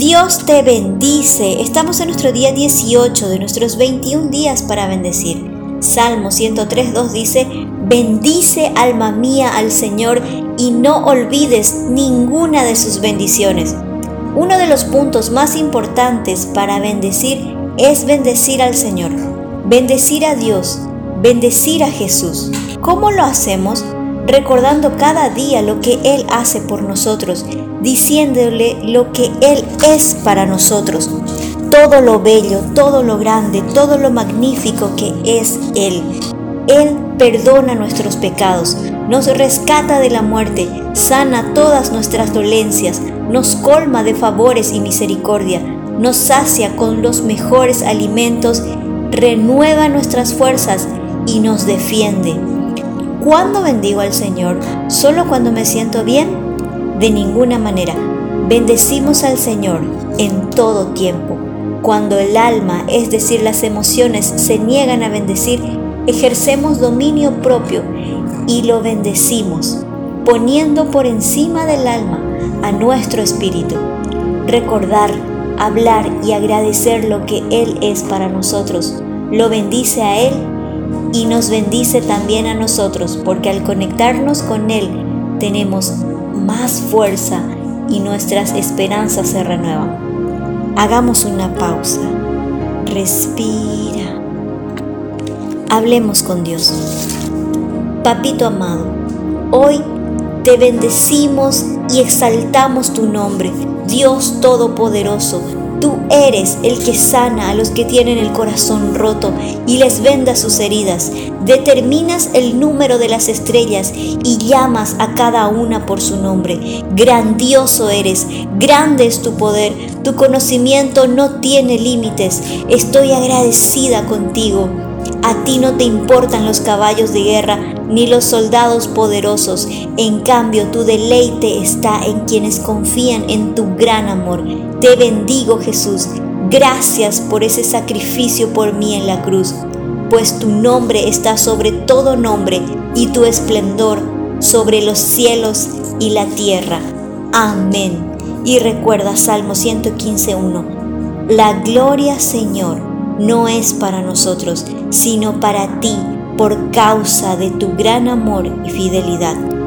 Dios te bendice. Estamos en nuestro día 18 de nuestros 21 días para bendecir. Salmo 103.2 dice, bendice alma mía al Señor y no olvides ninguna de sus bendiciones. Uno de los puntos más importantes para bendecir es bendecir al Señor, bendecir a Dios, bendecir a Jesús. ¿Cómo lo hacemos? Recordando cada día lo que Él hace por nosotros, diciéndole lo que Él es para nosotros, todo lo bello, todo lo grande, todo lo magnífico que es Él. Él perdona nuestros pecados, nos rescata de la muerte, sana todas nuestras dolencias, nos colma de favores y misericordia, nos sacia con los mejores alimentos, renueva nuestras fuerzas y nos defiende. ¿Cuándo bendigo al Señor? ¿Solo cuando me siento bien? De ninguna manera. Bendecimos al Señor en todo tiempo. Cuando el alma, es decir, las emociones, se niegan a bendecir, ejercemos dominio propio y lo bendecimos, poniendo por encima del alma a nuestro espíritu. Recordar, hablar y agradecer lo que Él es para nosotros. Lo bendice a Él y nos bendice también a nosotros, porque al conectarnos con Él tenemos más fuerza y nuestras esperanzas se renuevan. Hagamos una pausa. Respira. Hablemos con Dios. Papito amado, hoy te bendecimos y exaltamos tu nombre, Dios Todopoderoso. Tú eres el que sana a los que tienen el corazón roto y les venda sus heridas. Determinas el número de las estrellas y llamas a cada una por su nombre. Grandioso eres, grande es tu poder, tu conocimiento no tiene límites. Estoy agradecida contigo. A ti no te importan los caballos de guerra ni los soldados poderosos. En cambio, tu deleite está en quienes confían en tu gran amor. Te bendigo, Jesús. Gracias por ese sacrificio por mí en la cruz, pues tu nombre está sobre todo nombre y tu esplendor sobre los cielos y la tierra. Amén. Y recuerda Salmo 115.1. La gloria, Señor, no es para nosotros, sino para ti, por causa de tu gran amor y fidelidad.